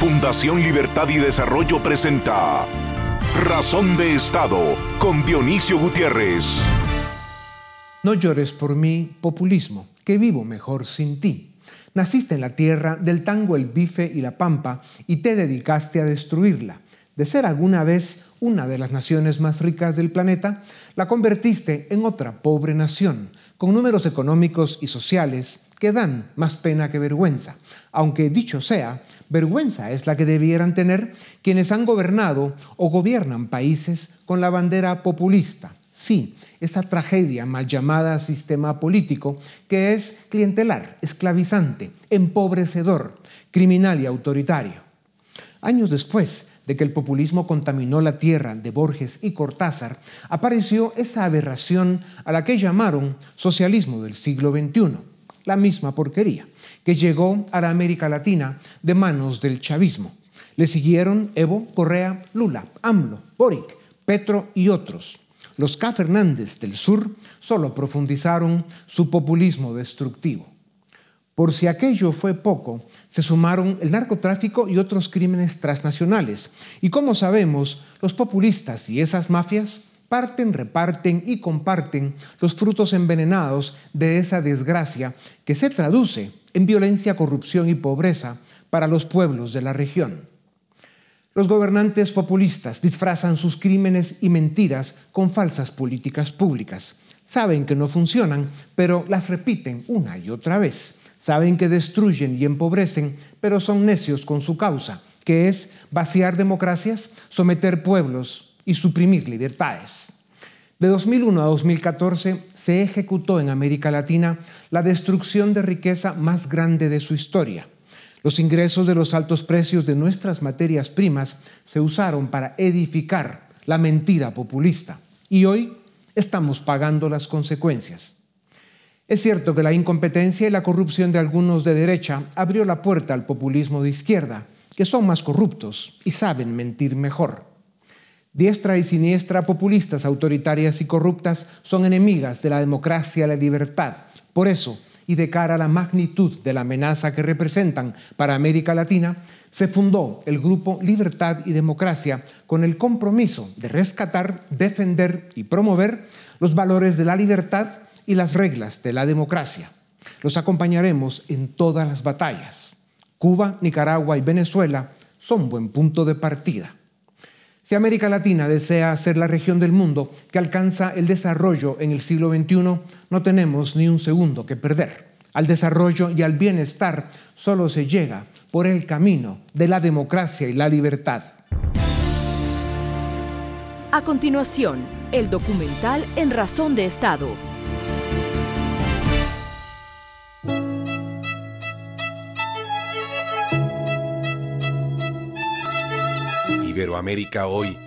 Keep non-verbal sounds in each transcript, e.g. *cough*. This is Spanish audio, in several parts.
Fundación Libertad y Desarrollo presenta Razón de Estado con Dionisio Gutiérrez. No llores por mí, populismo, que vivo mejor sin ti. Naciste en la tierra del tango, el bife y la pampa y te dedicaste a destruirla. De ser alguna vez una de las naciones más ricas del planeta, la convertiste en otra pobre nación, con números económicos y sociales que dan más pena que vergüenza, aunque dicho sea, vergüenza es la que debieran tener quienes han gobernado o gobiernan países con la bandera populista. Sí, esa tragedia mal llamada sistema político que es clientelar, esclavizante, empobrecedor, criminal y autoritario. Años después de que el populismo contaminó la tierra de Borges y Cortázar, apareció esa aberración a la que llamaron socialismo del siglo XXI la misma porquería, llegó a la América Latina de manos del chavismo. Le siguieron Evo, Correa, Lula, AMLO, Boric, Petro y otros. Los K. Fernández del sur solo profundizaron su populismo destructivo. Por si aquello fue poco, se sumaron el narcotráfico y otros crímenes transnacionales. Y como sabemos, los populistas y esas mafias parten, reparten y comparten los frutos envenenados de esa desgracia que se traduce en violencia, corrupción y pobreza para los pueblos de la región. Los gobernantes populistas disfrazan sus crímenes y mentiras con falsas políticas públicas. Saben que no funcionan, pero las repiten una y otra vez. Saben que destruyen y empobrecen, pero son necios con su causa, que es vaciar democracias, someter pueblos y suprimir libertades. De 2001 a 2014 se ejecutó en América Latina la destrucción de riqueza más grande de su historia. Los ingresos de los altos precios de nuestras materias primas se usaron para edificar la mentira populista y hoy estamos pagando las consecuencias. Es cierto que la incompetencia y la corrupción de algunos de derecha abrió la puerta al populismo de izquierda, que son más corruptos y saben mentir mejor. Diestra y siniestra, populistas, autoritarias y corruptas son enemigas de la democracia y la libertad. Por eso, y de cara a la magnitud de la amenaza que representan para América Latina, se fundó el Grupo Libertad y Democracia con el compromiso de rescatar, defender y promover los valores de la libertad y las reglas de la democracia. Los acompañaremos en todas las batallas. Cuba, Nicaragua y Venezuela son buen punto de partida. Si América Latina desea ser la región del mundo que alcanza el desarrollo en el siglo XXI, no tenemos ni un segundo que perder. Al desarrollo y al bienestar solo se llega por el camino de la democracia y la libertad. A continuación, el documental En Razón de Estado Iberoamérica hoy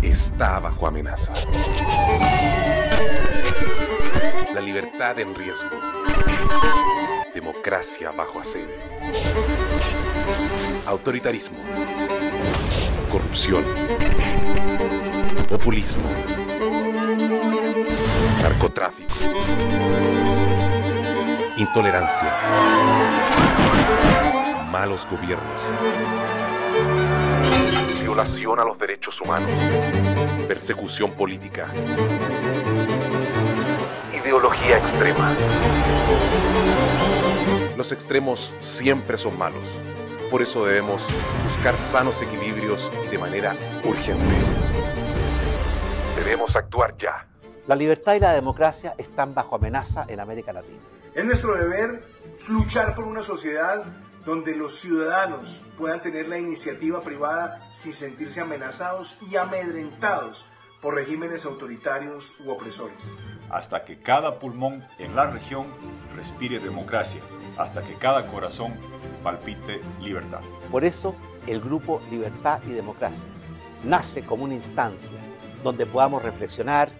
está bajo amenaza. La libertad en riesgo. Democracia bajo asedio. Autoritarismo. Corrupción. Populismo. Narcotráfico. Intolerancia. Malos gobiernos violación a los derechos humanos, persecución política, ideología extrema. Los extremos siempre son malos, por eso debemos buscar sanos equilibrios y de manera urgente. Debemos actuar ya. La libertad y la democracia están bajo amenaza en América Latina. Es nuestro deber luchar por una sociedad donde los ciudadanos puedan tener la iniciativa privada sin sentirse amenazados y amedrentados por regímenes autoritarios u opresores. Hasta que cada pulmón en la región respire democracia, hasta que cada corazón palpite libertad. Por eso, el grupo Libertad y Democracia nace como una instancia donde podamos reflexionar,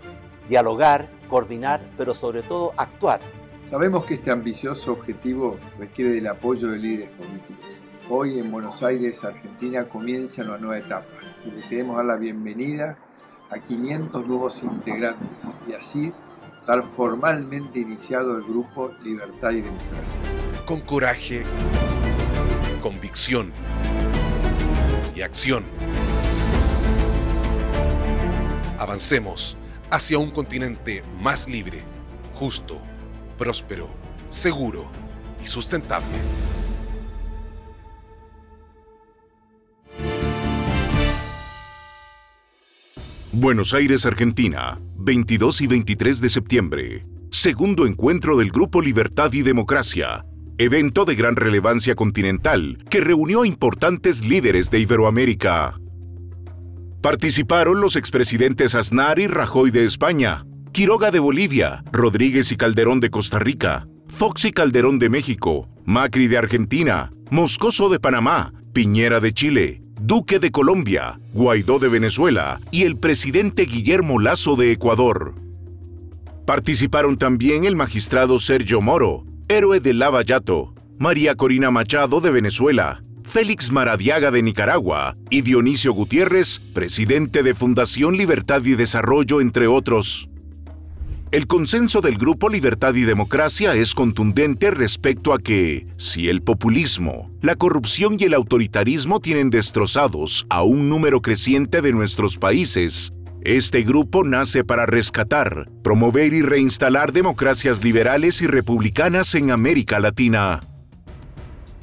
dialogar, coordinar, pero sobre todo actuar Sabemos que este ambicioso objetivo requiere del apoyo de líderes políticos. Hoy en Buenos Aires, Argentina, comienza una nueva etapa y le queremos dar la bienvenida a 500 nuevos integrantes y así dar formalmente iniciado el grupo Libertad y Democracia. Con coraje, convicción y acción. Avancemos hacia un continente más libre, justo, próspero, seguro y sustentable. Buenos Aires, Argentina, 22 y 23 de septiembre. Segundo encuentro del Grupo Libertad y Democracia. Evento de gran relevancia continental que reunió a importantes líderes de Iberoamérica. Participaron los expresidentes Aznar y Rajoy de España, Quiroga de Bolivia, Rodríguez y Calderón de Costa Rica, Fox y Calderón de México, Macri de Argentina, Moscoso de Panamá, Piñera de Chile, Duque de Colombia, Guaidó de Venezuela y el presidente Guillermo Lazo de Ecuador. Participaron también el magistrado Sergio Moro, héroe de Lavallato, María Corina Machado de Venezuela, Félix Maradiaga de Nicaragua y Dionisio Gutiérrez, presidente de Fundación Libertad y Desarrollo, entre otros. El consenso del Grupo Libertad y Democracia es contundente respecto a que, si el populismo, la corrupción y el autoritarismo tienen destrozados a un número creciente de nuestros países, este grupo nace para rescatar, promover y reinstalar democracias liberales y republicanas en América Latina.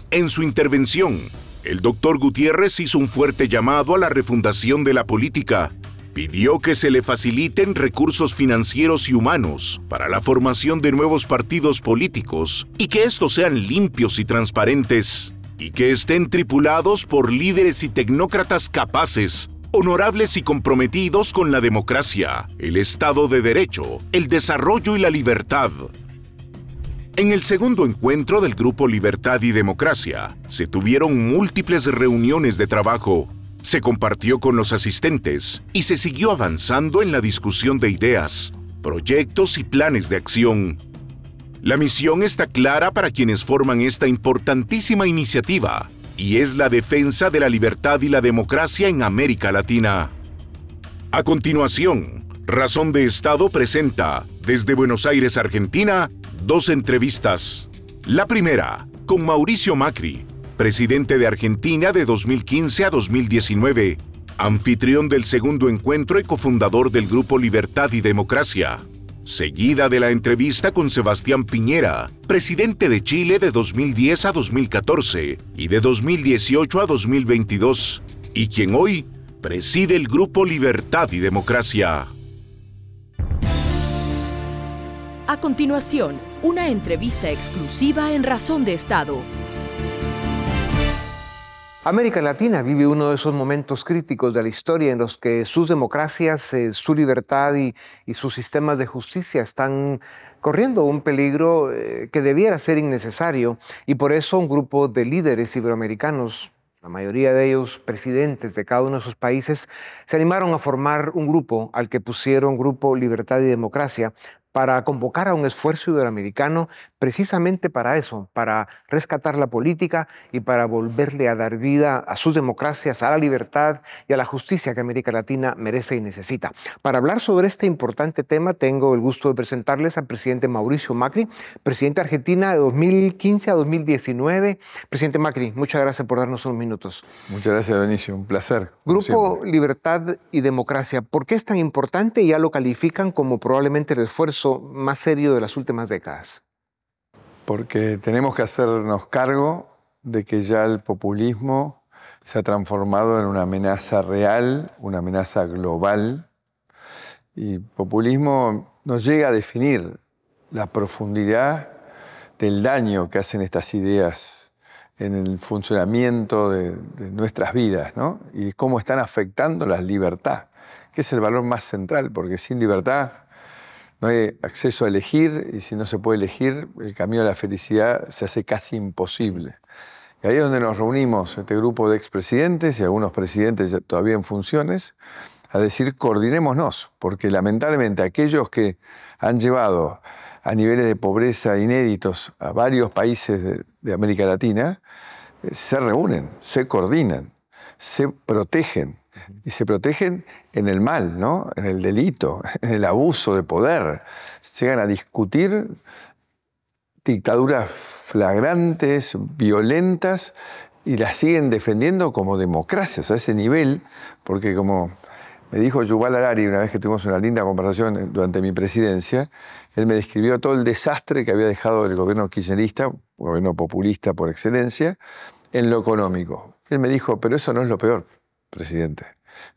En su intervención, el doctor Gutiérrez hizo un fuerte llamado a la refundación de la política pidió que se le faciliten recursos financieros y humanos para la formación de nuevos partidos políticos y que estos sean limpios y transparentes, y que estén tripulados por líderes y tecnócratas capaces, honorables y comprometidos con la democracia, el Estado de Derecho, el desarrollo y la libertad. En el segundo encuentro del Grupo Libertad y Democracia, se tuvieron múltiples reuniones de trabajo se compartió con los asistentes y se siguió avanzando en la discusión de ideas, proyectos y planes de acción. La misión está clara para quienes forman esta importantísima iniciativa y es la defensa de la libertad y la democracia en América Latina. A continuación, Razón de Estado presenta, desde Buenos Aires, Argentina, dos entrevistas. La primera, con Mauricio Macri, presidente de Argentina de 2015 a 2019, anfitrión del segundo encuentro y cofundador del Grupo Libertad y Democracia. Seguida de la entrevista con Sebastián Piñera, presidente de Chile de 2010 a 2014 y de 2018 a 2022, y quien hoy preside el Grupo Libertad y Democracia. A continuación, una entrevista exclusiva en Razón de Estado América Latina vive uno de esos momentos críticos de la historia en los que sus democracias, eh, su libertad y, sus sistemas de justicia están corriendo un peligro eh, que debiera ser innecesario y por eso un grupo de líderes iberoamericanos, la mayoría de ellos presidentes de cada uno de sus países, se animaron a formar un grupo al que pusieron Grupo Libertad y Democracia para convocar a un esfuerzo iberoamericano precisamente para eso, para rescatar la política y para volverle a dar vida a sus democracias, a la libertad y a la justicia que América Latina merece y necesita. Para hablar sobre este importante tema, tengo el gusto de presentarles al presidente Mauricio Macri, presidente de Argentina de 2015 a 2019. Presidente Macri, muchas gracias por darnos unos minutos. Muchas gracias, Benicio, un placer. Grupo Libertad y Democracia, ¿por qué es tan importante? Ya lo califican como probablemente el esfuerzo más serio de las últimas décadas? Porque tenemos que hacernos cargo de que ya el populismo se ha transformado en una amenaza real, una amenaza global. Y populismo nos llega a definir la profundidad del daño que hacen estas ideas en el funcionamiento de, nuestras vidas, ¿no? Y cómo están afectando la libertad, que es el valor más central, porque sin libertad no hay acceso a elegir y si no se puede elegir, el camino a la felicidad se hace casi imposible. Y ahí es donde nos reunimos, este grupo de expresidentes y algunos presidentes todavía en funciones, a decir coordinémonos, porque lamentablemente aquellos que han llevado a niveles de pobreza inéditos a varios países de, de América Latina, eh, se reúnen, se coordinan, se protegen y se protegen en el mal, ¿no? en el delito, *laughs* en el abuso de poder. Llegan a discutir dictaduras flagrantes, violentas, y las siguen defendiendo como democracias a ese nivel, porque como me dijo Yuval Harari una vez que tuvimos una linda conversación durante mi presidencia, él me describió todo el desastre que había dejado el gobierno kirchnerista, gobierno populista por excelencia, en lo económico. Él me dijo, pero eso no es lo peor, presidente.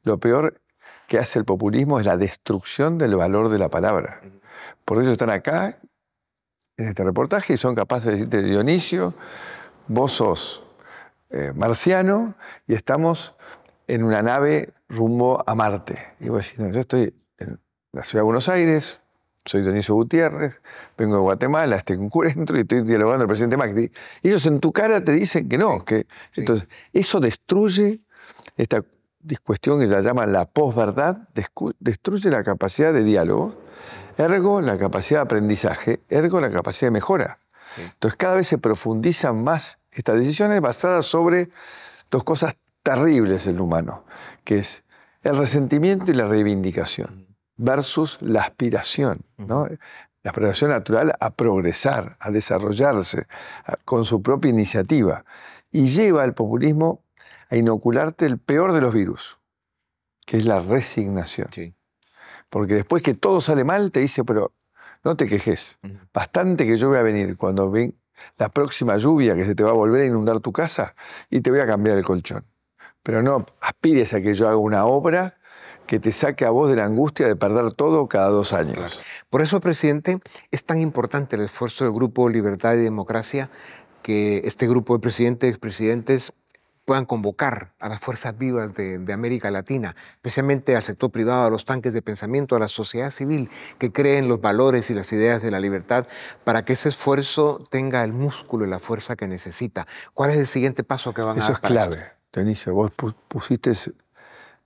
Lo peor que hace el populismo es la destrucción del valor de la palabra. Por eso están acá, en este reportaje, y son capaces de decirte, Dionisio, vos sos eh, marciano y estamos en una nave rumbo a Marte. Y vos decís, no, yo estoy en la ciudad de Buenos Aires, soy Dionisio Gutiérrez, vengo de Guatemala, estoy en Curentre y estoy dialogando con el presidente Macri. Ellos en tu cara te dicen que no. Que, Entonces, eso destruye esta cuestión que ya llaman la posverdad, destruye la capacidad de diálogo, ergo la capacidad de aprendizaje, ergo la capacidad de mejora. Entonces, cada vez se profundizan más estas decisiones basadas sobre dos cosas terribles en el humano, que es el resentimiento y la reivindicación, versus la aspiración, ¿no? la aspiración natural a progresar, a desarrollarse con su propia iniciativa. Y lleva al populismo a inocularte el peor de los virus, que es la resignación. Porque después que todo sale mal, te dice, pero no te quejes. Bastante que yo voy a venir cuando ven, la próxima lluvia que se te va a volver a inundar tu casa y te voy a cambiar el colchón. Pero no aspires a que yo haga una obra que te saque a vos de la angustia de perder todo cada dos años. Por eso, presidente, es tan importante el esfuerzo del Grupo Libertad y Democracia que este grupo de presidentes y expresidentes puedan convocar a las fuerzas vivas de, América Latina, especialmente al sector privado, a los tanques de pensamiento, a la sociedad civil que creen los valores y las ideas de la libertad, para que ese esfuerzo tenga el músculo y la fuerza que necesita. ¿Cuál es el siguiente paso que van a dar? Eso es clave, Dionisio. Vos pusiste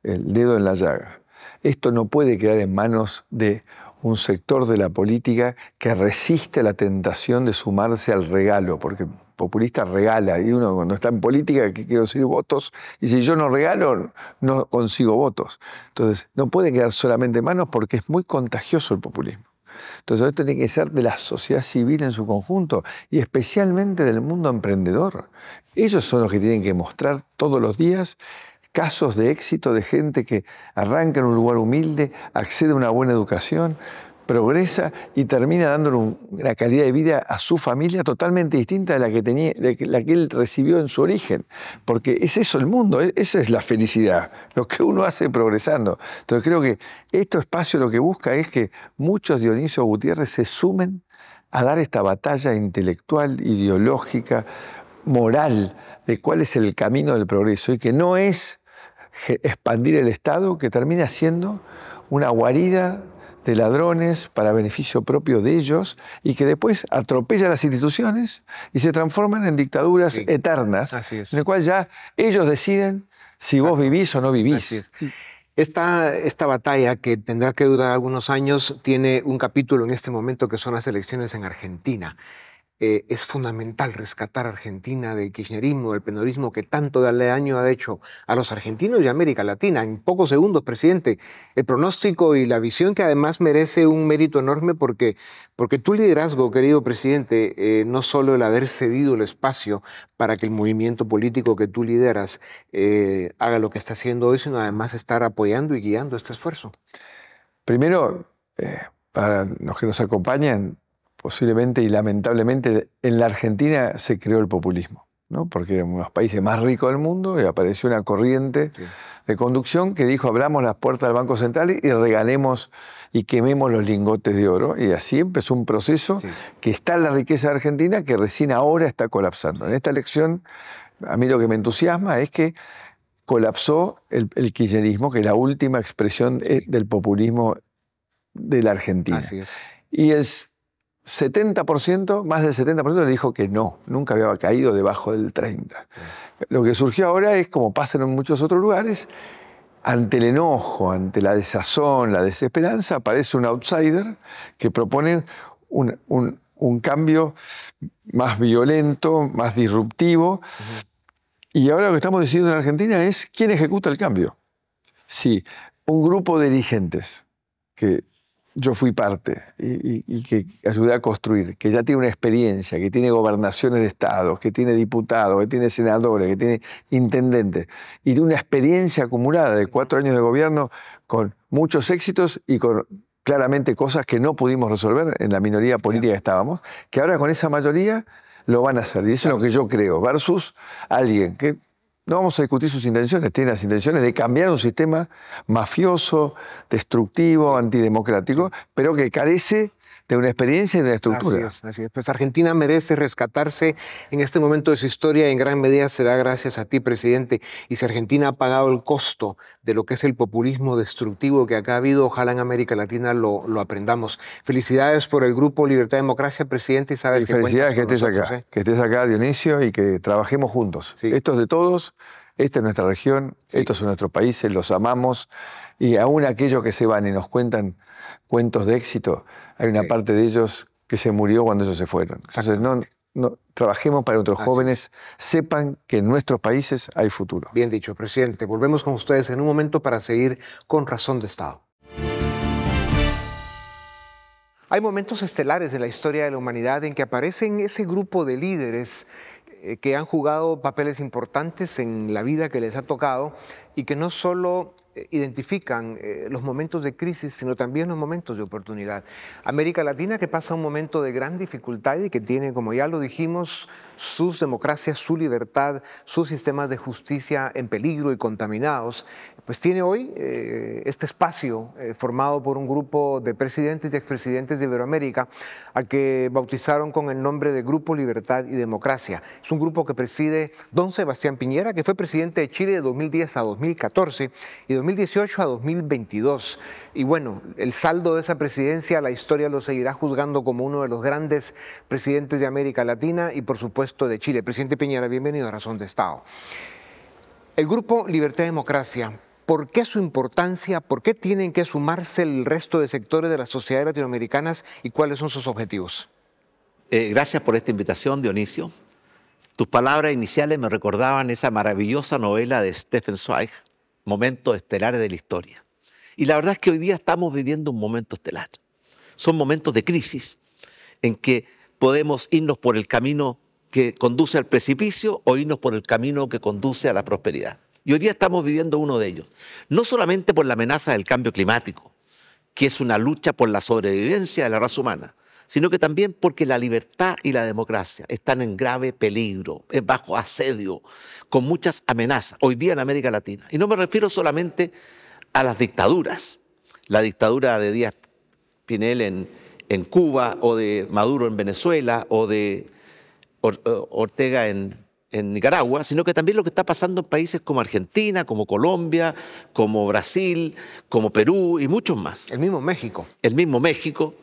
el dedo en la llaga. Esto no puede quedar en manos de un sector de la política que resiste la tentación de sumarse al regalo, porque populista regala, y uno cuando está en política que quiere conseguir votos, y si yo no regalo, no consigo votos. Entonces, no puede quedar solamente en manos porque es muy contagioso el populismo. Entonces, esto tiene que ser de la sociedad civil en su conjunto y especialmente del mundo emprendedor. Ellos son los que tienen que mostrar todos los días casos de éxito de gente que arranca en un lugar humilde, accede a una buena educación, progresa y termina dándole una calidad de vida a su familia totalmente distinta de la que, tenía, la que él recibió en su origen. Porque es eso el mundo, e, esa es la felicidad, lo que uno hace progresando. Entonces creo que este espacio lo que busca es que muchos Dionisio Gutiérrez se sumen a dar esta batalla intelectual, ideológica, moral, de cuál es el camino del progreso y que no es expandir el Estado, que termina siendo una guarida de ladrones para beneficio propio de ellos y que después atropella las instituciones y se transforman en dictaduras eternas, en el cual ya ellos deciden si vos vivís o no vivís. Esta, esta batalla, que tendrá que durar algunos años, tiene un capítulo en este momento que son las elecciones en Argentina. Eh, es fundamental rescatar a Argentina del kirchnerismo, del penorismo que tanto daño ha hecho a los argentinos y a América Latina. En pocos segundos, presidente, el pronóstico y la visión que además merece un mérito enorme porque, porque tu liderazgo, querido presidente, eh, no solo el haber cedido el espacio para que el movimiento político que tú lideras eh, haga lo que está haciendo hoy, sino además estar apoyando y guiando este esfuerzo. Primero, para los que nos acompañan, posiblemente y lamentablemente en la Argentina se creó el populismo, ¿no? porque era uno de los países más ricos del mundo y apareció una corriente de conducción que dijo abramos las puertas del Banco Central y regalemos y quememos los lingotes de oro. Y así empezó un proceso que está en la riqueza de Argentina que recién ahora está colapsando. En esta elección, a mí lo que me entusiasma es que colapsó el, el kirchnerismo, que es la última expresión eh, del populismo de la Argentina. Así es. Y es 70%, más del 70% le dijo que no, nunca había caído debajo del 30%. Lo que surgió ahora es, como pasa en muchos otros lugares, ante el enojo, ante la desazón, la desesperanza, aparece un outsider que propone un, cambio más violento, más disruptivo. Y ahora lo que estamos diciendo en Argentina es quién ejecuta el cambio. Si un grupo de dirigentes que yo fui parte y, que ayudé a construir, que ya tiene una experiencia, que tiene gobernaciones de estados, que tiene diputados, que tiene senadores, que tiene intendentes, y de una experiencia acumulada de cuatro años de gobierno con muchos éxitos y con claramente cosas que no pudimos resolver en la minoría política que estábamos, que ahora con esa mayoría lo van a hacer. Y eso es lo que yo creo, versus alguien que no vamos a discutir sus intenciones, tiene las intenciones de cambiar un sistema mafioso, destructivo, antidemocrático, pero que carece de una experiencia y de una estructura. Así es, Pues Argentina merece rescatarse en este momento de su historia y en gran medida será gracias a ti, presidente. Y si Argentina ha pagado el costo de lo que es el populismo destructivo que acá ha habido, ojalá en América Latina lo, aprendamos. Felicidades por el Grupo Libertad y Democracia, presidente, y sabes que Felicidades que estés acá, ¿eh? que estés acá, Dionisio, y que trabajemos juntos. Esto es de todos, esta es nuestra región, estos son nuestros países, los amamos, y aún aquellos que se van y nos cuentan cuentos de éxito, hay una parte de ellos que se murió cuando ellos se fueron. Entonces, no, no, trabajemos para que nuestros jóvenes sepan que en nuestros países hay futuro. Bien dicho, presidente. Volvemos con ustedes en un momento para seguir con razón de Estado. Hay momentos estelares en la historia de la humanidad en que aparecen ese grupo de líderes que han jugado papeles importantes en la vida que les ha tocado y que no solo eh, identifican eh, los momentos de crisis, sino también los momentos de oportunidad. América Latina que pasa un momento de gran dificultad y que tiene, como ya lo dijimos, sus democracias, su libertad, sus sistemas de justicia en peligro y contaminados, pues tiene hoy eh, este espacio formado por un grupo de presidentes y expresidentes de Iberoamérica, a que bautizaron con el nombre de Grupo Libertad y Democracia. Es un grupo que preside don Sebastián Piñera, que fue presidente de Chile de 2010 a 2014 y 2018 a 2022. Y bueno, el saldo de esa presidencia, la historia lo seguirá juzgando como uno de los grandes presidentes de América Latina y por supuesto de Chile. Presidente Piñera, bienvenido a Razón de Estado. El grupo Libertad y Democracia, ¿por qué su importancia? ¿Por qué tienen que sumarse el resto de sectores de las sociedades latinoamericanas y cuáles son sus objetivos? Eh, gracias por esta invitación, Dionisio. Tus palabras iniciales me recordaban esa maravillosa novela de Stephen Zweig, momentos estelares de la historia. Y la verdad es que hoy día estamos viviendo un momento estelar. Son momentos de crisis en que podemos irnos por el camino que conduce al precipicio o irnos por el camino que conduce a la prosperidad. Y hoy día estamos viviendo uno de ellos. No solamente por la amenaza del cambio climático, que es una lucha por la sobrevivencia de la raza humana, sino que también porque la libertad y la democracia están en grave peligro, bajo asedio, con muchas amenazas hoy día en América Latina. Y no me refiero solamente a las dictaduras, la dictadura de Díaz Pinel en, en Cuba o de Maduro en Venezuela o de Ortega en, en Nicaragua, sino que también lo que está pasando en países como Argentina, como Colombia, como Brasil, como Perú y muchos más. El mismo México. El mismo México.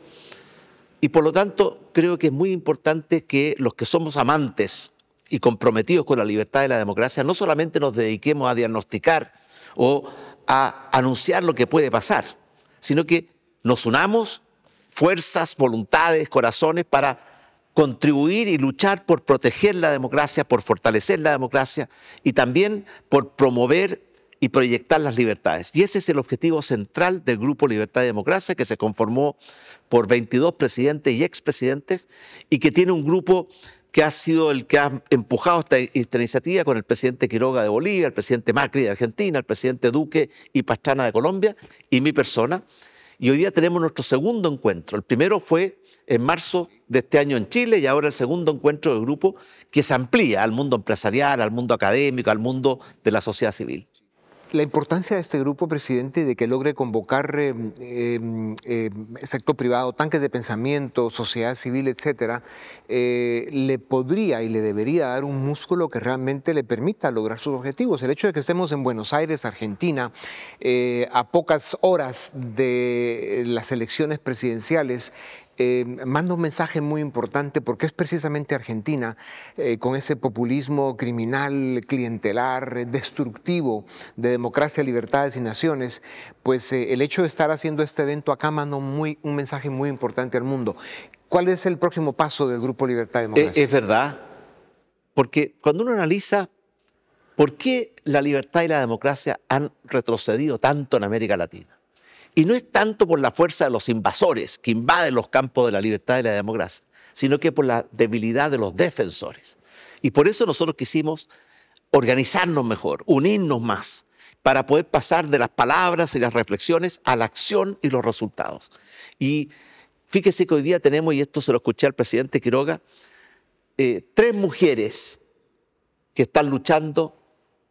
Y por lo tanto, creo que es muy importante que los que somos amantes y comprometidos con la libertad y la democracia no solamente nos dediquemos a diagnosticar o a anunciar lo que puede pasar, sino que nos unamos fuerzas, voluntades, corazones para contribuir y luchar por proteger la democracia, por fortalecer la democracia y también por promover y proyectar las libertades. Y ese es el objetivo central del Grupo Libertad y Democracia, que se conformó por 22 presidentes y expresidentes y que tiene un grupo que ha sido el que ha empujado esta, iniciativa con el presidente Quiroga de Bolivia, el presidente Macri de Argentina, el presidente Duque y Pastrana de Colombia y mi persona. Y hoy día tenemos nuestro segundo encuentro. El primero fue en marzo de este año en Chile y ahora el segundo encuentro del grupo que se amplía al mundo empresarial, al mundo académico, al mundo de la sociedad civil. La importancia de este grupo, presidente, de que logre convocar eh, sector privado, tanques de pensamiento, sociedad civil, etcétera, eh, le podría y le debería dar un músculo que realmente le permita lograr sus objetivos. El hecho de que estemos en Buenos Aires, Argentina, eh, a pocas horas de las elecciones presidenciales, eh, manda un mensaje muy importante porque es precisamente Argentina, eh, con ese populismo criminal, clientelar, destructivo de democracia, libertades y naciones, pues eh, el hecho de estar haciendo este evento acá manda muy, un mensaje muy importante al mundo. ¿Cuál es el próximo paso del Grupo Libertad y Democracia? Es, verdad, porque cuando uno analiza por qué la libertad y la democracia han retrocedido tanto en América Latina, Y no es tanto por la fuerza de los invasores que invaden los campos de la libertad y la democracia, sino que por la debilidad de los defensores. Y por eso nosotros quisimos organizarnos mejor, unirnos más, para poder pasar de las palabras y las reflexiones a la acción y los resultados. Y fíjese que hoy día tenemos, y esto se lo escuché al presidente Quiroga, eh, tres mujeres que están luchando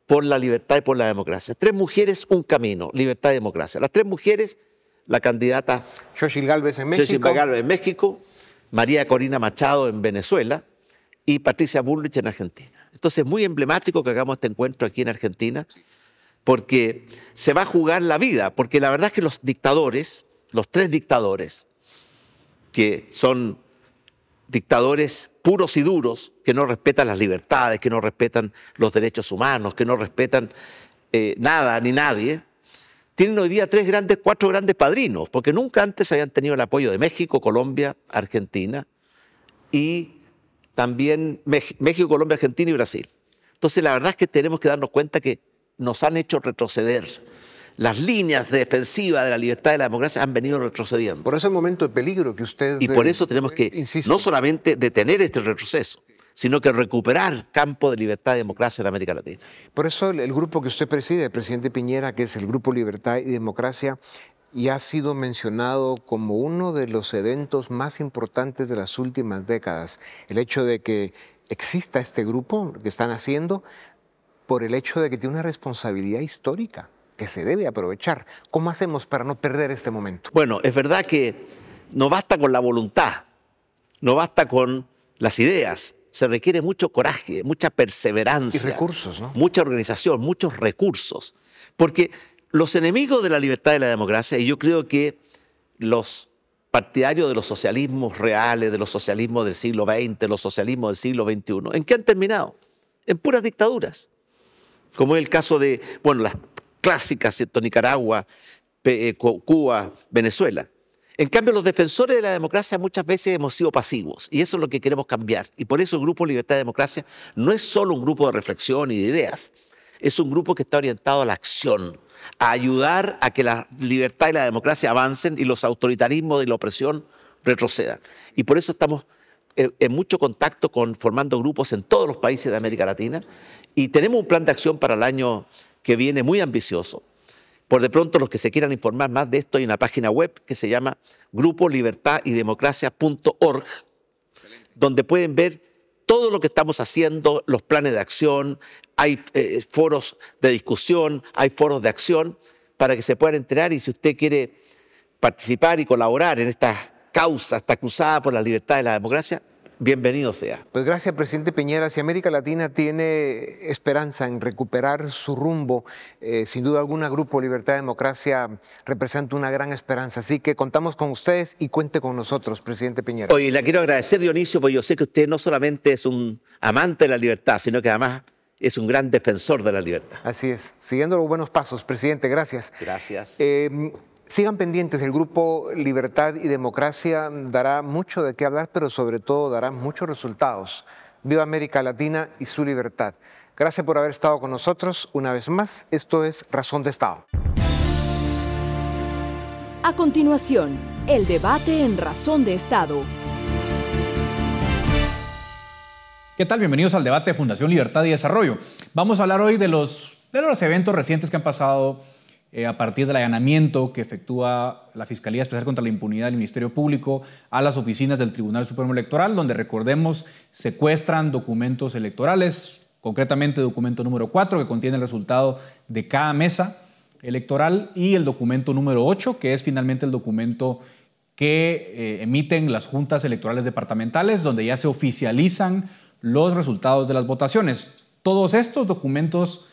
por la libertad y por la democracia. Tres mujeres, un camino, libertad y democracia. Las tres mujeres, la candidata Xochitl Galvez en México, Galvez en México María Corina Machado en Venezuela y Patricia Bullrich en Argentina. Entonces es muy emblemático que hagamos este encuentro aquí en Argentina porque se va a jugar la vida, porque la verdad es que los dictadores, los tres dictadores, que son dictadores puros y duros, que no respetan las libertades, que no respetan los derechos humanos, que no respetan eh, nada ni nadie, tienen hoy día tres grandes, cuatro grandes padrinos, porque nunca antes habían tenido el apoyo de México, Colombia, Argentina y también México, Colombia, Argentina y Brasil. Entonces la verdad es que tenemos que darnos cuenta que nos han hecho retroceder. Las líneas defensivas de la libertad y la democracia han venido retrocediendo. Por eso el momento de peligro que usted... Y por eso tenemos que no solamente detener este retroceso, sino que recuperar campo de libertad y democracia en América Latina. Por eso el, grupo que usted preside, el presidente Piñera, que es el Grupo Libertad y Democracia, y ha sido mencionado como uno de los eventos más importantes de las últimas décadas. El hecho de que exista este grupo que están haciendo por el hecho de que tiene una responsabilidad histórica que se debe aprovechar. ¿Cómo hacemos para no perder este momento? Bueno, es verdad que no basta con la voluntad, no basta con las ideas, se requiere mucho coraje, mucha perseverancia. Y recursos, ¿no? Mucha organización, muchos recursos. Porque los enemigos de la libertad y la democracia, y yo creo que los partidarios de los socialismos reales, de los socialismos del siglo XX, los socialismos del siglo XXI, ¿en qué han terminado? En puras dictaduras como es el caso de, bueno, las clásicas, ¿cierto? Nicaragua, eh, Cuba, Venezuela. En cambio, los defensores de la democracia muchas veces hemos sido pasivos y eso es lo que queremos cambiar. Y por eso el Grupo Libertad y Democracia no es solo un grupo de reflexión y de ideas, es un grupo que está orientado a la acción, a ayudar a que la libertad y la democracia avancen y los autoritarismos y la opresión retrocedan. Y por eso estamos eh, en mucho contacto con formando grupos en todos los países de América Latina y tenemos un plan de acción para el año que viene muy ambicioso. Por de pronto, los que se quieran informar más de esto, hay una página web que se llama Grupo Libertad y Democracia.org, donde pueden ver todo lo que estamos haciendo, los planes de acción, hay eh, foros de discusión, hay foros de acción, para que se puedan enterar y si usted quiere participar y colaborar en esta causa, esta cruzada por la libertad y la democracia, bienvenido sea. Pues gracias, presidente Piñera. Si América Latina tiene esperanza en recuperar su rumbo, eh, sin duda alguna, Grupo Libertad y Democracia representa una gran esperanza. Así que contamos con ustedes y cuente con nosotros, presidente Piñera. Oye, le quiero agradecer, Dionisio, porque yo sé que usted no solamente es un amante de la libertad, sino que además es un gran defensor de la libertad. Así es. Siguiendo los buenos pasos, presidente, gracias. Gracias. Eh, Sigan pendientes, el grupo Libertad y Democracia dará mucho de qué hablar, pero sobre todo dará muchos resultados. Viva América Latina y su libertad. Gracias por haber estado con nosotros una vez más. Esto es Razón de Estado. A continuación, el debate en Razón de Estado. ¿Qué tal? Bienvenidos al debate de Fundación Libertad y Desarrollo. Vamos a hablar hoy de los, de los eventos recientes que han pasado eh, a partir del allanamiento que efectúa la Fiscalía Especial contra la Impunidad del Ministerio Público a las oficinas del Tribunal Supremo Electoral, donde recordemos secuestran documentos electorales, concretamente documento número 4 que contiene el resultado de cada mesa electoral y el documento número 8 que es finalmente el documento que eh, emiten las juntas electorales departamentales donde ya se oficializan los resultados de las votaciones. Todos estos documentos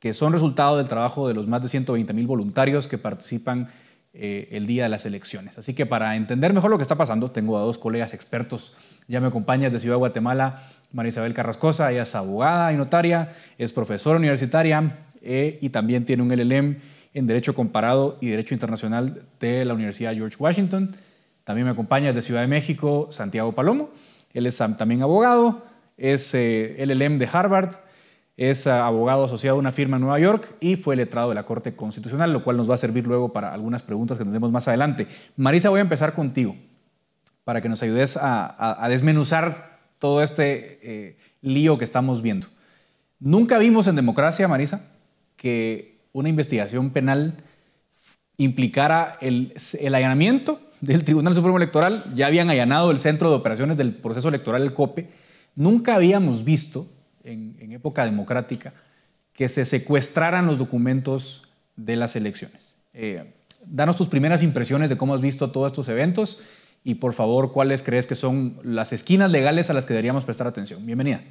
que son resultado del trabajo de los más de 120 mil voluntarios que participan eh, el día de las elecciones. Así que para entender mejor lo que está pasando, tengo a dos colegas expertos. Ya me acompaña desde Ciudad de Guatemala María Isabel Carrascosa, ella es abogada y notaria, es profesora universitaria eh, y también tiene un LLM en Derecho Comparado y Derecho Internacional de la Universidad George Washington. También me acompaña desde Ciudad de México Santiago Palomo, él es también abogado, es eh, LLM de Harvard es abogado asociado a una firma en Nueva York y fue letrado de la Corte Constitucional, lo cual nos va a servir luego para algunas preguntas que tendremos más adelante. Marisa, voy a empezar contigo para que nos ayudes a, desmenuzar todo este eh, lío que estamos viendo. Nunca vimos en democracia, Marisa, que una investigación penal implicara el, el allanamiento del Tribunal Supremo Electoral. Ya habían allanado el Centro de Operaciones del Proceso Electoral, el COPE. Nunca habíamos visto en, época democrática que se secuestraran los documentos de las elecciones. Eh, danos tus primeras impresiones de cómo has visto todos estos eventos y por favor, cuáles crees que son las esquinas legales a las que deberíamos prestar atención. Bienvenida.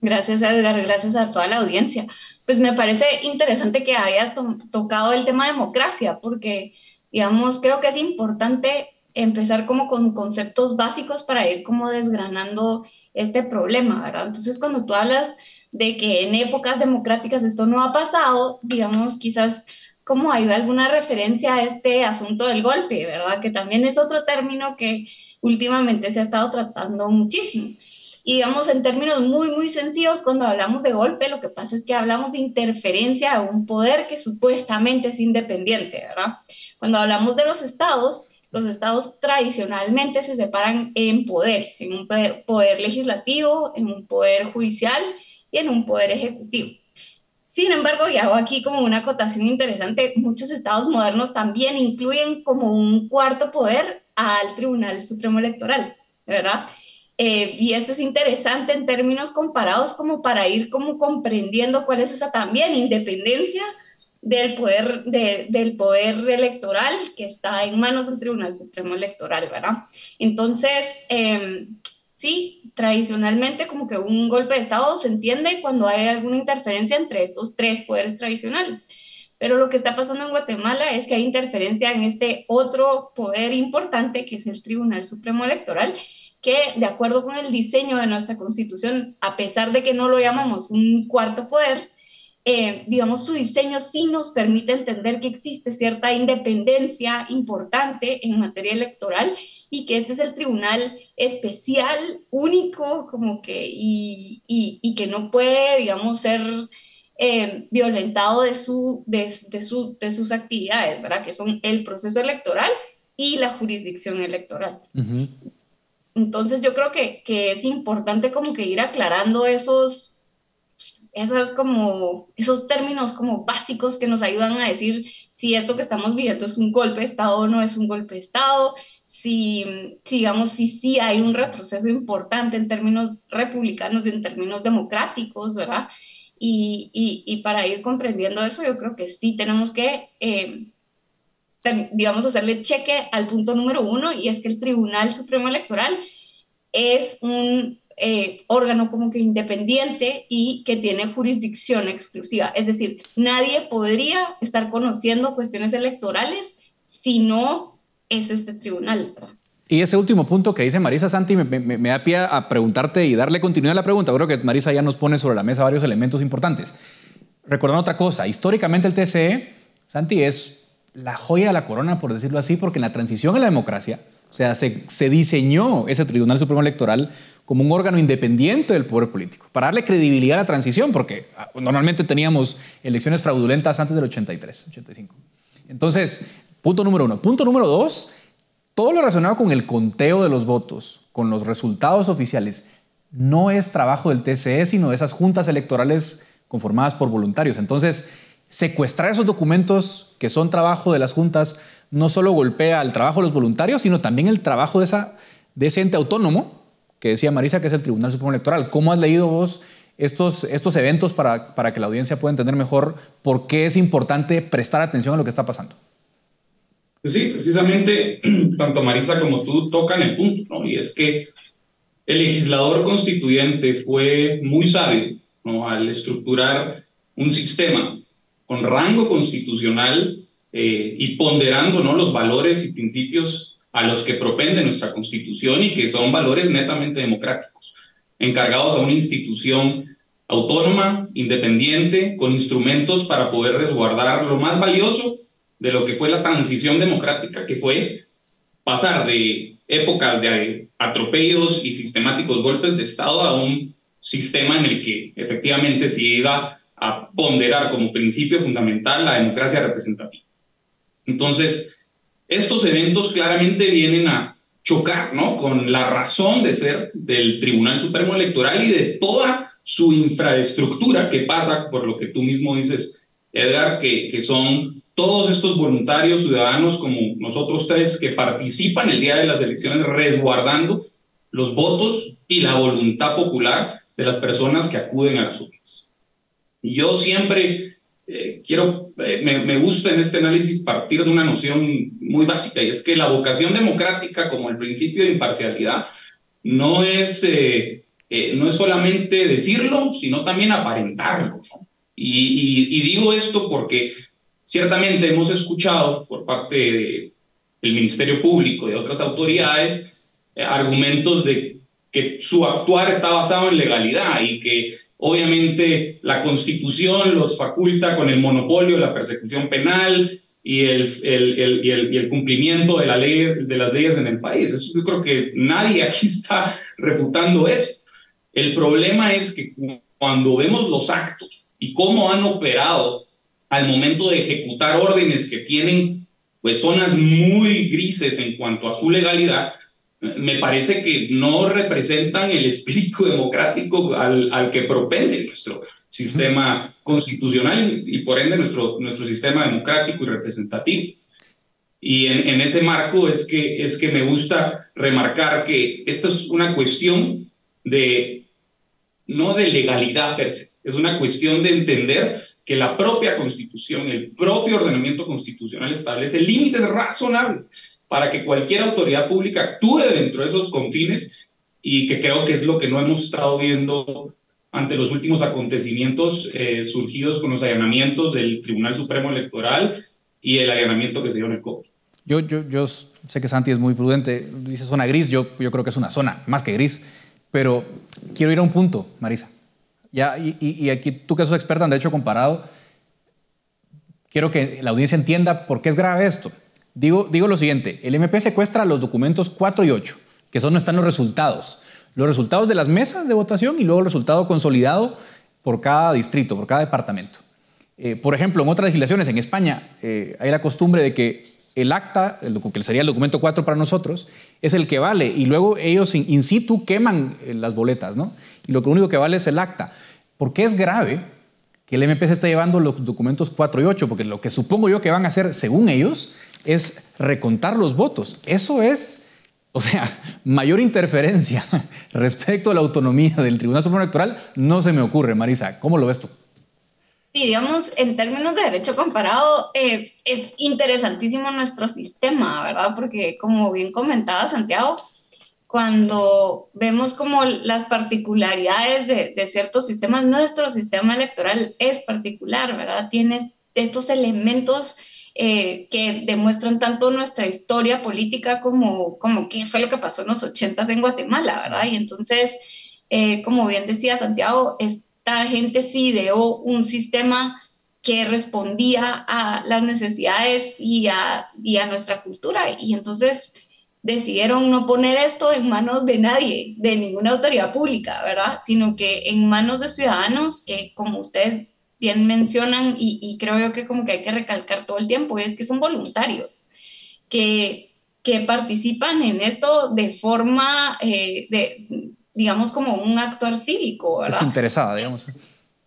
Gracias, Edgar. Gracias a toda la audiencia. Pues me parece interesante que hayas tocado el tema democracia, porque, digamos, creo que es importante empezar como con conceptos básicos para ir como desgranando este problema, ¿verdad? Entonces, cuando tú hablas de que en épocas democráticas esto no ha pasado, digamos, quizás como hay alguna referencia a este asunto del golpe, ¿verdad? Que también es otro término que últimamente se ha estado tratando muchísimo. Y digamos, en términos muy, muy sencillos, cuando hablamos de golpe, lo que pasa es que hablamos de interferencia a un poder que supuestamente es independiente, ¿verdad? Cuando hablamos de los estados, los estados tradicionalmente se separan en poderes, en un poder legislativo, en un poder judicial y en un poder ejecutivo. Sin embargo, y hago aquí como una acotación interesante, muchos estados modernos también incluyen como un cuarto poder al Tribunal Supremo Electoral, ¿verdad? Eh, y esto es interesante en términos comparados como para ir como comprendiendo cuál es esa también independencia del poder, del poder electoral que está en manos del Tribunal Supremo Electoral, ¿verdad? Entonces, em, sí, tradicionalmente como que un golpe de Estado se entiende cuando hay alguna interferencia entre estos tres poderes tradicionales. Pero lo que está pasando en Guatemala es que hay interferencia en este otro poder importante que es el Tribunal Supremo Electoral, que de acuerdo con el diseño de nuestra constitución, a pesar de que no lo llamamos un cuarto poder, eh, digamos, su diseño sí nos permite entender que existe cierta independencia importante en materia electoral y que este es el tribunal especial, único, como que, y, y, que no puede, digamos, ser eh, violentado de, su, de, su, de sus actividades, ¿verdad? Que son el proceso electoral y la jurisdicción electoral. Entonces yo creo que, que es importante como que ir aclarando esos esas como, esos términos como básicos que nos ayudan a decir si esto que estamos viviendo es un golpe de Estado o no es un golpe de Estado, si, digamos, si sí hay un retroceso importante en términos republicanos y en términos democráticos, ¿verdad? Y, y, para ir comprendiendo eso, yo creo que sí tenemos que, eh, digamos, hacerle cheque al punto número uno, y es que el Tribunal Supremo Electoral es un eh, órgano como que independiente y que tiene jurisdicción exclusiva. Es decir, nadie podría estar conociendo cuestiones electorales si no es este tribunal. Y ese último punto que dice Marisa Santi me, da pie a preguntarte y darle continuidad a la pregunta. Creo que Marisa ya nos pone sobre la mesa varios elementos importantes. Recordando otra cosa, históricamente el TCE, Santi, es la joya de la corona, por decirlo así, porque en la transición a la democracia, o sea, se, se diseñó ese Tribunal Supremo Electoral como un órgano independiente del poder político, para darle credibilidad a la transición, porque ah, normalmente teníamos elecciones fraudulentas antes del 83, 85. Entonces, punto número uno. Punto número dos, todo lo relacionado con el conteo de los votos, con los resultados oficiales, no es trabajo del TCE, sino de esas juntas electorales conformadas por voluntarios. Entonces, secuestrar esos documentos que son trabajo de las juntas no solo golpea el trabajo de los voluntarios, sino también el trabajo de, de ese ente autónomo que decía Marisa, que es el Tribunal Supremo Electoral. ¿Cómo has leído vos estos, estos eventos para, para que la audiencia pueda entender mejor por qué es importante prestar atención a lo que está pasando? Pues sí, precisamente *clears throat* tanto Marisa como tú tocan el punto, ¿no? Y es que el legislador constituyente fue muy sabio al estructurar un sistema con rango constitucional eh, y ponderando ¿no? los valores y principios a los que propende nuestra Constitución y que son valores netamente democráticos, encargados a una institución autónoma, independiente, con instrumentos para poder resguardar lo más valioso de lo que fue la transición democrática, que fue pasar de épocas de atropellos y sistemáticos golpes de Estado a un sistema en el que efectivamente se iba a ponderar como principio fundamental la democracia representativa. Entonces, estos eventos claramente vienen a chocar ¿no? con la razón de ser del Tribunal Supremo Electoral y de toda su infraestructura que pasa por lo que tú mismo dices, Edgar, que, que son todos estos voluntarios ciudadanos como nosotros tres que participan el día de las elecciones resguardando los votos y la voluntad popular de las personas que acuden a las urnas. Yo siempre eh, quiero, eh, me, me, gusta en este análisis partir de una noción muy básica y es que la vocación democrática como el principio de imparcialidad no es, eh, no es solamente decirlo, sino también aparentarlo. Y, y, digo esto porque ciertamente hemos escuchado por parte del Ministerio Público y de otras autoridades argumentos de que su actuar está basado en legalidad y que Obviamente la constitución los faculta con el monopolio de la persecución penal y el, cumplimiento de, la ley, de las leyes en el país. Yo creo que nadie aquí *laughs* está refutando eso. El problema es que cuando vemos los actos y cómo han operado al momento de ejecutar órdenes que tienen pues zonas muy grises en cuanto a su legalidad, me parece que no representan el espíritu democrático al, al que propende nuestro sistema constitucional y, por ende nuestro, nuestro sistema democrático y representativo. Y en, ese marco es que, es que me gusta remarcar que esto es una cuestión de, no de legalidad per se, es una cuestión de entender que la propia constitución, el propio ordenamiento constitucional establece límites razonables para que cualquier autoridad pública actúe dentro de esos confines y que creo que es lo que no hemos estado viendo ante los últimos acontecimientos eh, surgidos con los allanamientos del Tribunal Supremo Electoral y el allanamiento que se dio en el COVID. Yo, yo, yo sé que Santi es muy prudente, dice zona gris, yo, yo creo que es una zona más que gris, pero quiero ir a un punto, Marisa. Ya, y, y aquí tú que sos experta en derecho comparado, quiero que la audiencia entienda por qué es grave esto. Digo, digo lo siguiente, el MP secuestra los documentos 4 y 8, que son donde están los resultados. Los resultados de las mesas de votación y luego el resultado consolidado por cada distrito, por cada departamento. Eh, por ejemplo, en otras legislaciones, en España, eh, hay la costumbre de que el acta, el, que sería el documento 4 para nosotros, es el que vale y luego ellos in situ queman eh, las boletas, ¿no? Y lo único que vale es el acta. ¿Por qué es grave que el MP se esté llevando los documentos 4 y 8? Porque lo que supongo yo que van a hacer, según ellos, es recontar los votos. Eso es, o sea, *laughs* mayor interferencia *laughs* respecto a la autonomía del Tribunal Supremo Electoral no se me ocurre, Marisa. ¿Cómo lo ves tú? Sí, digamos, en términos de derecho comparado, eh, es interesantísimo nuestro sistema, ¿verdad? Porque como bien comentaba Santiago, cuando vemos como las particularidades de, de, ciertos sistemas, nuestro sistema electoral es particular, ¿verdad? Tienes estos elementos eh, que demuestran tanto nuestra historia política como, como qué fue lo que pasó en los 80 en Guatemala, ¿verdad? Y entonces, eh, como bien decía Santiago, esta gente sí ideó un sistema que respondía a las necesidades y a, y a nuestra cultura. Y entonces decidieron no poner esto en manos de nadie, de ninguna autoridad pública, ¿verdad? Sino que en manos de ciudadanos que, como ustedes bien mencionan y, creo yo que como que hay que recalcar todo el tiempo, es que son voluntarios, que, que participan en esto de forma, eh, de, digamos, como un actuar cívico, ¿verdad? Desinteresada, digamos.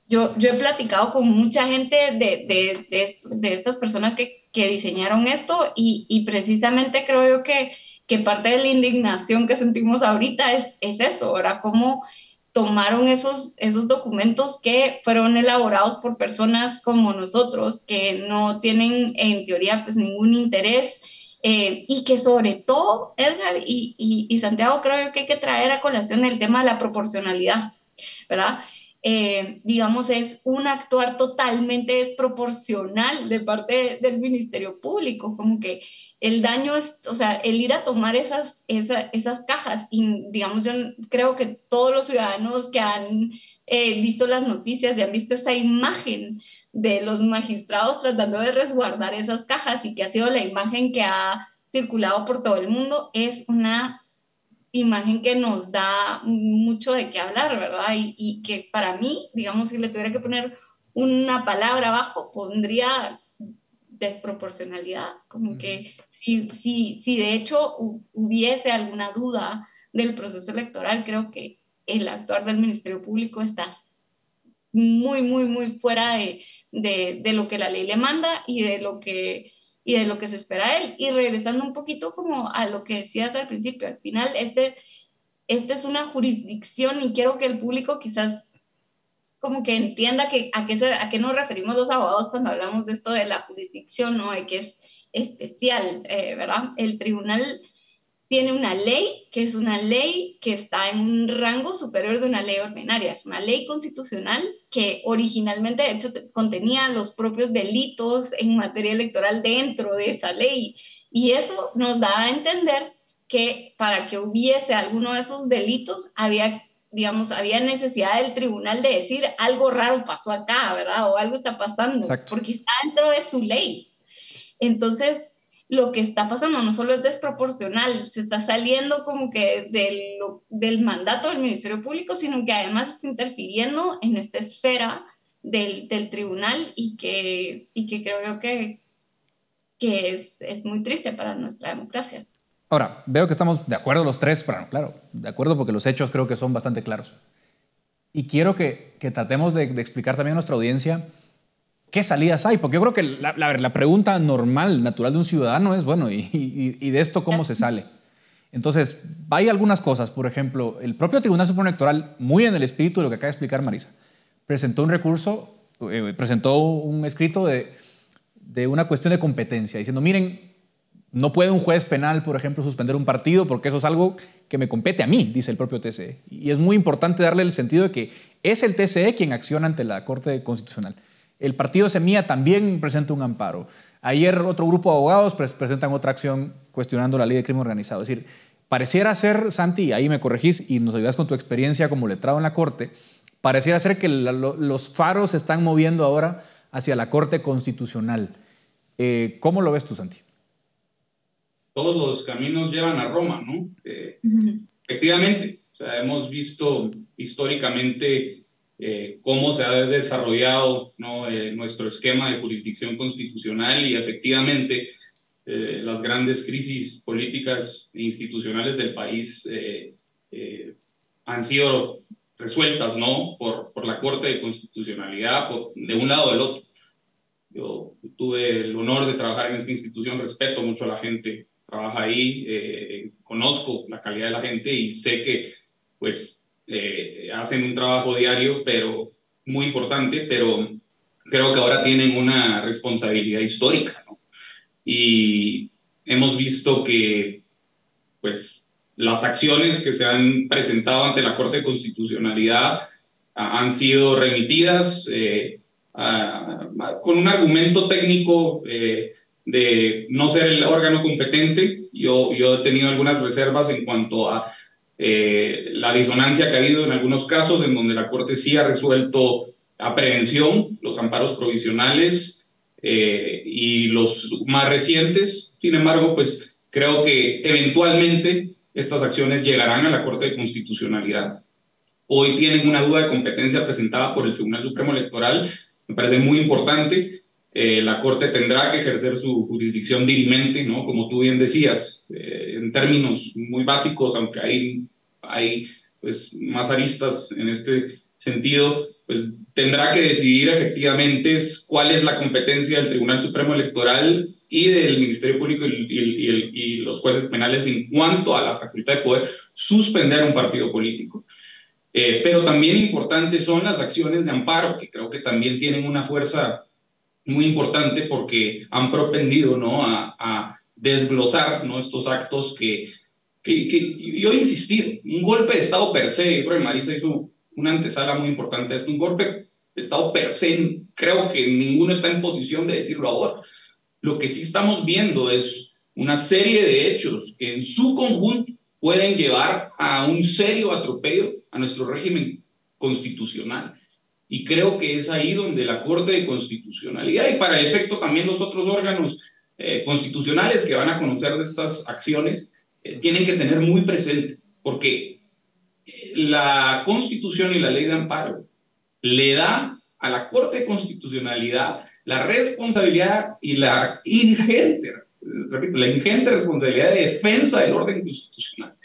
Yo, yo he platicado con mucha gente de, de, de, estas personas que, que diseñaron esto y, y, precisamente creo yo que, que parte de la indignación que sentimos ahorita es, es eso, ¿verdad? Como tomaron esos, esos documentos que fueron elaborados por personas como nosotros, que no tienen en teoría pues ningún interés eh, y que sobre todo, Edgar y, y, Santiago, creo que hay que traer a colación el tema de la proporcionalidad, ¿verdad? Eh, digamos, es un actuar totalmente desproporcional de parte del Ministerio Público, como que el daño es, o sea, el ir a tomar esas, esas cajas y digamos, yo creo que todos los ciudadanos que han eh, visto las noticias y han visto esa imagen de los magistrados tratando de resguardar esas cajas y que ha sido la imagen que ha circulado por todo el mundo, es una imagen que nos da mucho de qué hablar, ¿verdad? Y, y, que para mí, digamos, si le tuviera que poner una palabra abajo, pondría desproporcionalidad, como que si, si, si de hecho hubiese alguna duda del proceso electoral, creo que el actuar del Ministerio Público está muy, muy, muy fuera de, de, de lo que la ley le manda y de lo que y de lo que se espera de él. Y regresando un poquito como a lo que decías al principio, al final este, este es una jurisdicción y quiero que el público quizás como que entienda que, a, qué se, a qué nos referimos los abogados cuando hablamos de esto de la jurisdicción, ¿no? De que es especial, eh, ¿verdad? El tribunal tiene una ley que es una ley que está en un rango superior de una ley ordinaria. Es una ley constitucional que originalmente, de hecho, contenía los propios delitos en materia electoral dentro de esa ley. Y eso nos da a entender que para que hubiese alguno de esos delitos había digamos, había necesidad del tribunal de decir algo raro pasó acá, ¿verdad? O algo está pasando, porque está dentro de su ley. Entonces, lo que está pasando no solo es desproporcional, se está saliendo como que del, del mandato del Ministerio Público, sino que además está interfiriendo en esta esfera del, del tribunal y que, y que creo que, que es, es muy triste para nuestra democracia. Ahora, veo que estamos de acuerdo los tres, pero claro, de acuerdo porque los hechos creo que son bastante claros. Y quiero que, que tratemos de explicar también a nuestra audiencia ¿qué salidas hay? Porque yo creo que la, la, pregunta normal, natural de un ciudadano es, bueno, ¿y, y, de esto cómo se sale? Entonces, hay algunas cosas. Por ejemplo, el propio Tribunal Supremo Electoral, muy en el espíritu de lo que acaba de explicar Marisa, presentó un recurso, eh, presentó un escrito de, de una cuestión de competencia, diciendo, miren, no puede un juez penal, por ejemplo, suspender un partido porque eso es algo que me compete a mí, dice el propio TCE. Y es muy importante darle el sentido de que es el TCE quien acciona ante la Corte Constitucional. El partido Semilla también presenta un amparo. Ayer otro grupo de abogados presentan otra acción cuestionando la ley de crimen organizado. Es decir, pareciera ser, Santi, ahí me corregís y nos ayudas con tu experiencia como letrado en la Corte, pareciera ser que los faros se están moviendo ahora hacia la Corte Constitucional. Eh, ¿Cómo lo ves tú, Santi? Todos los caminos llevan a Roma, ¿no? Eh, efectivamente, o sea, hemos visto históricamente eh, cómo se ha desarrollado ¿no? Eh, nuestro esquema de jurisdicción constitucional y efectivamente eh, las grandes crisis políticas e institucionales del país han sido resueltas ¿no? por, por la Corte de Constitucionalidad de un lado o del otro. Yo tuve el honor de trabajar en esta institución, respeto mucho a la gente, trabaja ahí, conozco la calidad de la gente y sé que pues eh, hacen un trabajo diario, pero muy importante, pero creo que ahora tienen una responsabilidad histórica, ¿no? Y hemos visto que, pues, las acciones que se han presentado ante la Corte de Constitucionalidad han sido remitidas eh, con un argumento técnico eh, de no ser el órgano competente. Yo, yo he tenido algunas reservas en cuanto a eh, la disonancia que ha habido en algunos casos en donde la Corte sí ha resuelto a prevención los amparos provisionales eh, y los más recientes. Sin embargo, pues creo que eventualmente estas acciones llegarán a la Corte de Constitucionalidad. Hoy tienen una duda de competencia presentada por el Tribunal Supremo Electoral. Me parece muy importante. Eh, la Corte tendrá que ejercer su jurisdicción dirimente, ¿no? Como tú bien decías, eh, términos muy básicos, aunque hay, hay pues, más aristas en este sentido, pues tendrá que decidir efectivamente cuál es la competencia del Tribunal Supremo Electoral y del Ministerio Público y, y, los jueces penales en cuanto a la facultad de poder suspender un partido político. Eh, pero también importantes son las acciones de amparo, que creo que también tienen una fuerza muy importante porque han propendido ¿no? a, a desglosar ¿no? estos actos que, que, que, yo he insistido, un golpe de Estado per se, creo que Marisa hizo una antesala muy importante esto, un golpe de Estado per se, creo que ninguno está en posición de decirlo ahora. Lo que sí estamos viendo es una serie de hechos que en su conjunto pueden llevar a un serio atropello a nuestro régimen constitucional. Y creo que es ahí donde la Corte de Constitucionalidad y para efecto también los otros órganos eh, constitucionales que van a conocer de estas acciones eh, tienen que tener muy presente porque la Constitución y la ley de amparo le da a la Corte de Constitucionalidad la responsabilidad y la ingente, repito, la ingente responsabilidad de defensa del orden constitucional.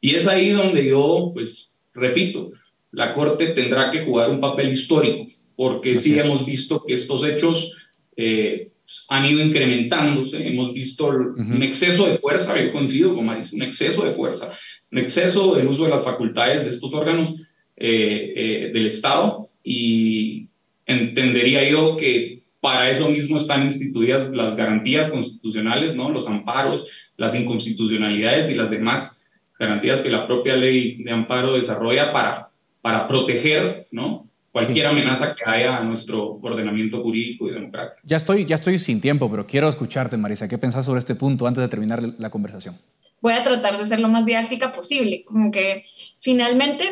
Y es ahí donde yo, pues, repito, la Corte tendrá que jugar un papel histórico, porque sí hemos visto que estos hechos eh, han ido incrementándose, hemos visto un exceso de fuerza, yo coincido con Maris, un exceso de fuerza, un exceso del uso de las facultades de estos órganos eh, eh, del Estado y entendería yo que para eso mismo están instituidas las garantías constitucionales, ¿no? los amparos, las inconstitucionalidades y las demás garantías que la propia ley de amparo desarrolla para, para proteger ¿no? Cualquier amenaza que haya a nuestro ordenamiento jurídico y democrático. Ya estoy, ya estoy sin tiempo, pero quiero escucharte, Marisa. ¿Qué pensás sobre este punto antes de terminar la conversación? Voy a tratar de ser lo más didáctica posible, como que finalmente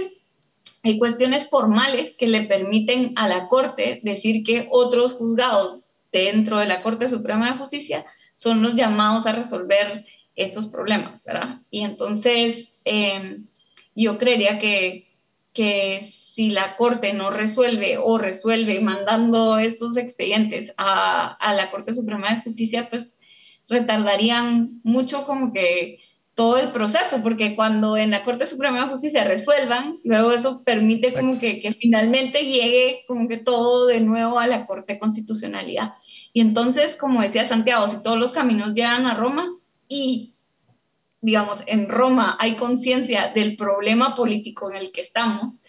hay cuestiones formales que le permiten a la Corte decir que otros juzgados dentro de la Corte Suprema de Justicia son los llamados a resolver estos problemas, ¿verdad? Y entonces em, yo creería que, que si la Corte no resuelve o resuelve mandando estos expedientes a, a la Corte Suprema de Justicia, pues retardarían mucho como que todo el proceso, porque cuando en la Corte Suprema de Justicia resuelvan, luego eso permite como que, que, finalmente llegue como que todo de nuevo a la Corte Constitucionalidad. Y entonces, como decía Santiago, si todos los caminos llegan a Roma y, digamos, en Roma hay conciencia del problema político en el que estamos,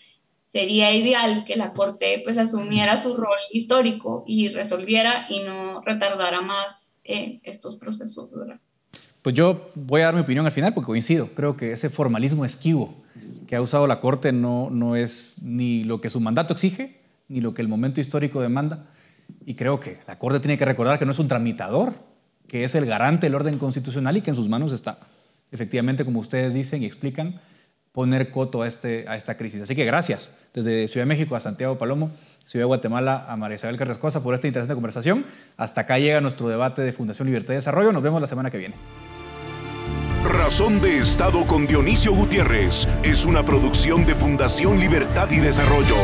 sería ideal que la Corte pues asumiera su rol histórico y resolviera y no retardara más eh, estos procesos. Pues yo voy a dar mi opinión al final porque coincido. Creo que ese formalismo esquivo que ha usado la Corte no, no es ni lo que su mandato exige, ni lo que el momento histórico demanda. Y creo que la Corte tiene que recordar que no es un tramitador, que es el garante del orden constitucional y que en sus manos está, efectivamente, como ustedes dicen y explican, poner coto a, este, a esta crisis. Así que gracias desde Ciudad de México a Santiago Palomo, Ciudad de Guatemala a María Isabel Carrascosa por esta interesante conversación. Hasta acá llega nuestro debate de Fundación Libertad y Desarrollo. Nos vemos la semana que viene. Razón de Estado con Dionisio Gutiérrez es una producción de Fundación Libertad y Desarrollo.